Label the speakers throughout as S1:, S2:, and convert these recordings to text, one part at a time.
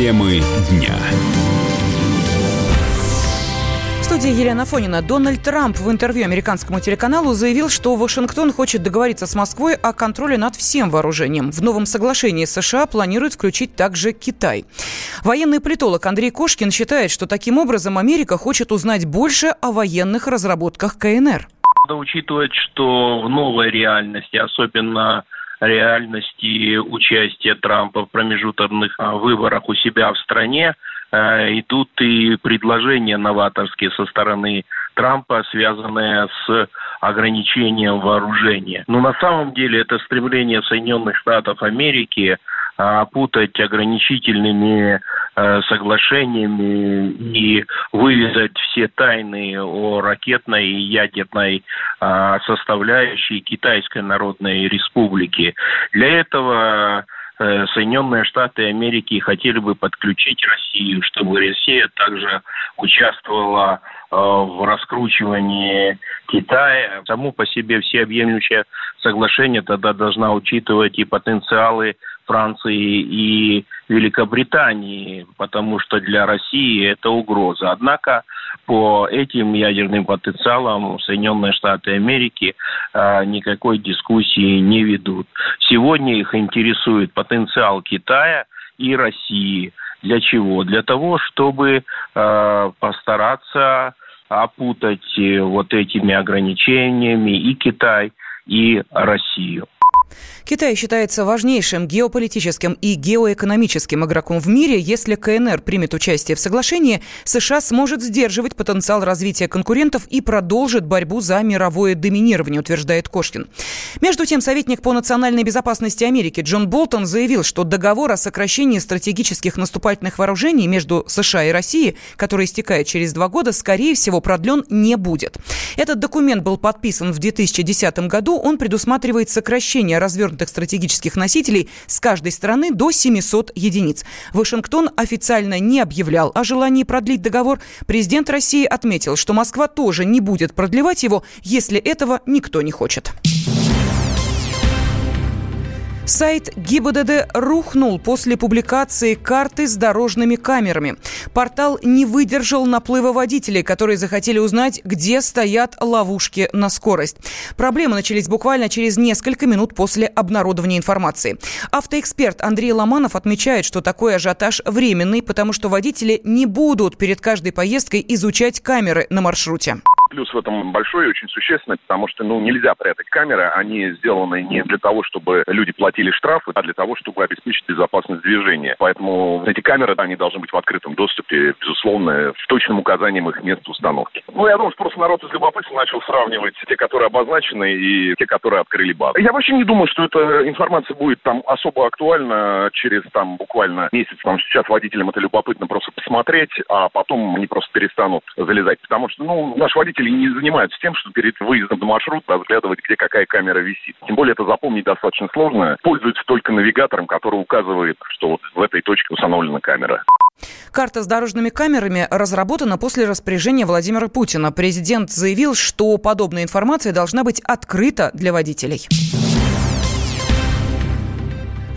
S1: Темы дня
S2: студии Елена Фонина. Дональд Трамп в интервью американскому телеканалу заявил, что Вашингтон хочет договориться с Москвой о контроле над всем вооружением. В новом соглашении США планируют включить также Китай. Военный политолог Андрей Кошкин считает, что таким образом Америка хочет узнать больше о военных разработках КНР.
S3: Надо учитывать, что в новой реальности, особенно реальности участия Трампа в промежуточных а, выборах у себя в стране, Э, идут и предложения новаторские со стороны Трампа, связанные с ограничением вооружения. Но на самом деле это стремление Соединенных Штатов Америки а, опутать ограничительными э, соглашениями и вывязать все тайны о ракетной и ядерной а, составляющей Китайской Народной Республики. Для этого Э, Соединенные Штаты Америки хотели бы подключить Россию, чтобы Россия также участвовала э, в раскручивании Китая. Само по себе всеобъемлющее соглашение тогда должна учитывать и потенциалы Франции и Великобритании, потому что для России это угроза. Однако по этим ядерным потенциалам Соединенные Штаты Америки э, никакой дискуссии не ведут. Сегодня их интересует потенциал Китая и России. Для чего? Для того, чтобы э, постараться опутать э, вот этими ограничениями и Китай, и Россию.
S2: Китай считается важнейшим геополитическим и геоэкономическим игроком в мире. Если КНР примет участие в соглашении, США сможет сдерживать потенциал развития конкурентов и продолжит борьбу за мировое доминирование, утверждает Кошкин. Между тем, советник по национальной безопасности Америки Джон Болтон заявил, что договор о сокращении стратегических наступательных вооружений между США и Россией, который истекает через два года, скорее всего, продлен не будет. Этот документ был подписан в 2010 году. Он предусматривает сокращение развернутых стратегических носителей с каждой страны до 700 единиц. Вашингтон официально не объявлял о желании продлить договор. Президент России отметил, что Москва тоже не будет продлевать его, если этого никто не хочет. Сайт ГИБДД рухнул после публикации карты с дорожными камерами. Портал не выдержал наплыва водителей, которые захотели узнать, где стоят ловушки на скорость. Проблемы начались буквально через несколько минут после обнародования информации. Автоэксперт Андрей Ломанов отмечает, что такой ажиотаж временный, потому что водители не будут перед каждой поездкой изучать камеры на маршруте.
S4: Плюс в этом большой и очень существенный, потому что, ну, нельзя прятать камеры. Они сделаны не для того, чтобы люди платили штрафы, а для того, чтобы обеспечить безопасность движения. Поэтому эти камеры, они должны быть в открытом доступе, безусловно, с точным указанием их места установки. Ну, я думаю, что просто народ из любопытства начал сравнивать те, которые обозначены, и те, которые открыли базу. Я вообще не думаю, что эта информация будет там особо актуальна через там буквально месяц. Там сейчас водителям это любопытно просто посмотреть, а потом они просто перестанут залезать. Потому что, ну, наш водитель водители не занимаются тем, что перед выездом на маршрут разглядывать, где какая камера висит. Тем более это запомнить достаточно сложно. Пользуются только навигатором, который указывает, что вот в этой точке установлена камера.
S2: Карта с дорожными камерами разработана после распоряжения Владимира Путина. Президент заявил, что подобная информация должна быть открыта для водителей.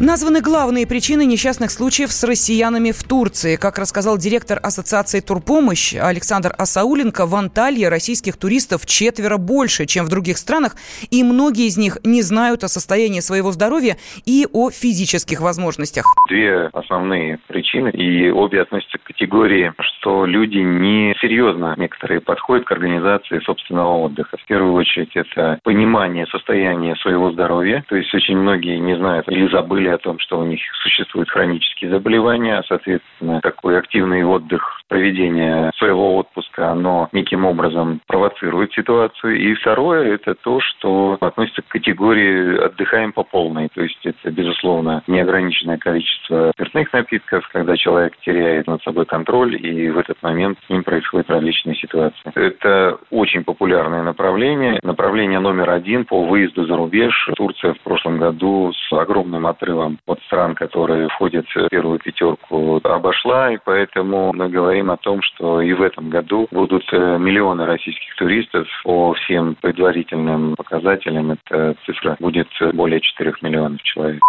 S2: Названы главные причины несчастных случаев с россиянами в Турции. Как рассказал директор Ассоциации «Турпомощь» Александр Асауленко, в Анталье российских туристов четверо больше, чем в других странах, и многие из них не знают о состоянии своего здоровья и о физических возможностях.
S5: Две основные причины, и обе относятся к категории, что люди несерьезно некоторые подходят к организации собственного отдыха. В первую очередь это понимание состояния своего здоровья, то есть очень многие не знают или забыли о том, что у них существуют хронические заболевания, соответственно, такой активный отдых, проведение своего отпуска, оно неким образом провоцирует ситуацию. И второе, это то, что относится к категории «отдыхаем по полной». То есть это, безусловно, неограниченное количество спиртных напитков, когда человек теряет над собой контроль, и в этот момент с ним происходят различные ситуации. Это очень популярное направление. Направление номер один по выезду за рубеж. Турция в прошлом году с огромным отрывом целом от стран, которые входят в первую пятерку, обошла, и поэтому мы говорим о том, что и в этом году будут э, миллионы российских туристов. По всем предварительным показателям эта цифра будет более 4 миллионов человек.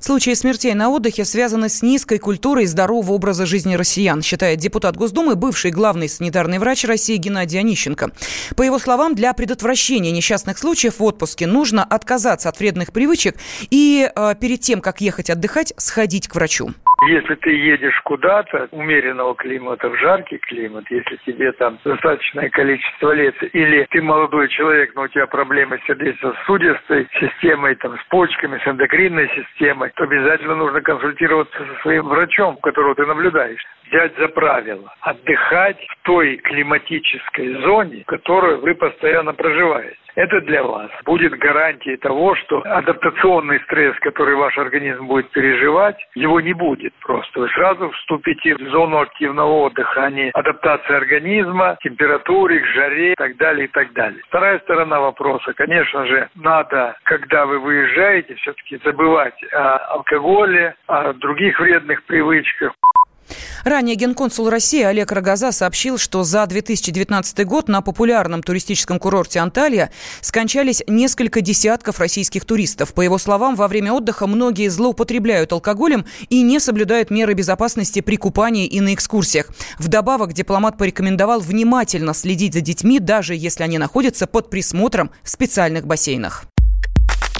S2: Случаи смертей на отдыхе связаны с низкой культурой здорового образа жизни россиян, считает депутат Госдумы, бывший главный санитарный врач России Геннадий Онищенко. По его словам, для предотвращения несчастных случаев в отпуске нужно отказаться от вредных привычек и э, перед тем, как ехать отдыхать, сходить к врачу.
S1: Если ты едешь куда-то, умеренного климата, в жаркий климат, если тебе там достаточное количество лет, или ты молодой человек, но у тебя проблемы с сердечно-сосудистой системой, там, с почками, с эндокринной системой, то обязательно нужно консультироваться со своим врачом, которого ты наблюдаешь. Взять за правило отдыхать в той климатической зоне, в которой вы постоянно проживаете. Это для вас будет гарантией того, что адаптационный стресс, который ваш организм будет переживать, его не будет просто. Вы сразу вступите в зону активного отдыха, а не адаптации организма, температуре, к жаре и так далее, и так далее. Вторая сторона вопроса, конечно же, надо, когда вы выезжаете, все-таки забывать о алкоголе, о других вредных привычках.
S2: Ранее генконсул России Олег Рогоза сообщил, что за 2019 год на популярном туристическом курорте Анталия скончались несколько десятков российских туристов. По его словам, во время отдыха многие злоупотребляют алкоголем и не соблюдают меры безопасности при купании и на экскурсиях. Вдобавок, дипломат порекомендовал внимательно следить за детьми, даже если они находятся под присмотром в специальных бассейнах.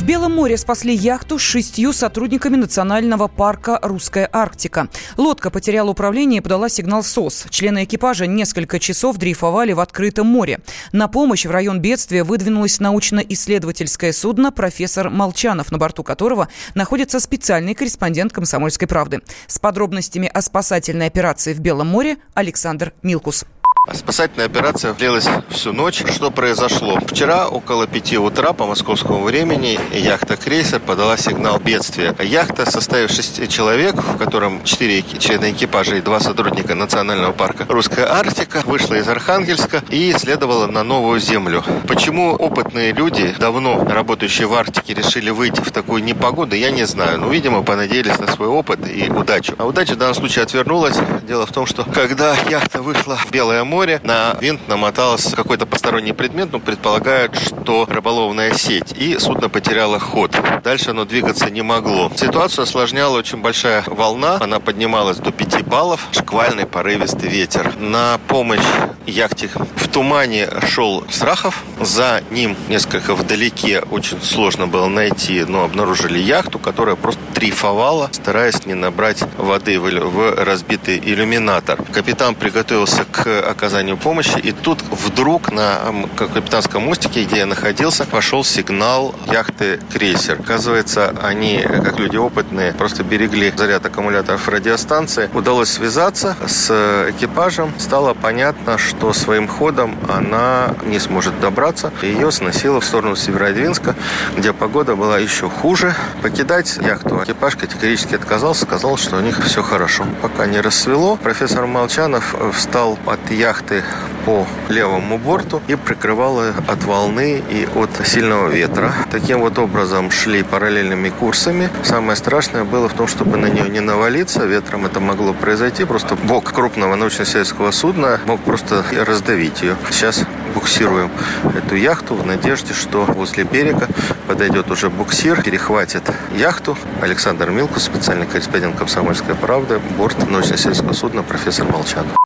S2: В Белом море спасли яхту с шестью сотрудниками национального парка «Русская Арктика». Лодка потеряла управление и подала сигнал СОС. Члены экипажа несколько часов дрейфовали в открытом море. На помощь в район бедствия выдвинулось научно-исследовательское судно «Профессор Молчанов», на борту которого находится специальный корреспондент «Комсомольской правды». С подробностями о спасательной операции в Белом море Александр Милкус.
S6: Спасательная операция длилась всю ночь. Что произошло? Вчера около пяти утра по московскому времени яхта «Крейсер» подала сигнал бедствия. Яхта, составив шести человек, в котором четыре члена экипажа и два сотрудника национального парка «Русская Арктика», вышла из Архангельска и следовала на новую землю. Почему опытные люди, давно работающие в Арктике, решили выйти в такую непогоду, я не знаю. Но, видимо, понадеялись на свой опыт и удачу. А удача в данном случае отвернулась. Дело в том, что когда яхта вышла в Белое море, на винт намотался какой-то посторонний предмет, ну, предполагают, что рыболовная сеть, и судно потеряло ход. Дальше оно двигаться не могло. Ситуацию осложняла очень большая волна, она поднималась до 5 баллов, шквальный порывистый ветер. На помощь яхте в тумане шел Страхов, за ним несколько вдалеке очень сложно было найти, но обнаружили яхту, которая просто дрейфовала, стараясь не набрать воды в разбитый иллюминатор. Капитан приготовился к оказанию помощи. И тут вдруг на капитанском мостике, где я находился, пошел сигнал яхты «Крейсер». Оказывается, они, как люди опытные, просто берегли заряд аккумуляторов радиостанции. Удалось связаться с экипажем. Стало понятно, что своим ходом она не сможет добраться. Ее сносило в сторону Северодвинска, где погода была еще хуже. Покидать яхту экипаж категорически отказался, сказал, что у них все хорошо. Пока не рассвело, профессор Молчанов встал от яхты по левому борту и прикрывала от волны и от сильного ветра. Таким вот образом шли параллельными курсами. Самое страшное было в том, чтобы на нее не навалиться. Ветром это могло произойти. Просто бок крупного научно-исследовательского судна мог просто раздавить ее. Сейчас буксируем эту яхту в надежде, что возле берега подойдет уже буксир, перехватит яхту. Александр Милкус, специальный корреспондент «Комсомольской правды», борт научно-исследовательского судна «Профессор Молчанов».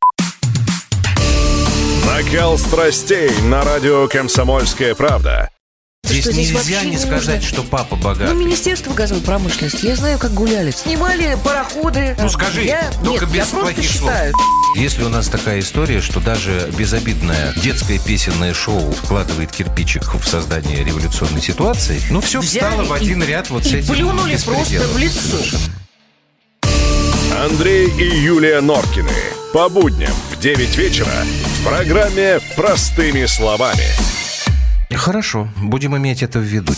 S7: Накал страстей на радио «Комсомольская правда».
S8: Здесь, что, здесь нельзя не сказать, нет. что папа богатый.
S9: Ну, Министерство газовой промышленности. Я знаю, как гуляли. Снимали пароходы.
S8: Ну, скажи,
S9: я...
S8: только
S9: нет,
S8: без
S9: я
S8: плохих
S9: считаю.
S8: слов. Если у нас такая история, что даже безобидное детское песенное шоу вкладывает кирпичик в создание революционной ситуации, ну, все
S9: Взяли
S8: встало в один
S9: и,
S8: ряд вот
S9: и
S8: с этим
S9: плюнули просто в лицо.
S8: Совершенно.
S7: Андрей и Юлия Норкины. По будням в 9 вечера программе «Простыми словами».
S8: Хорошо, будем иметь это в виду.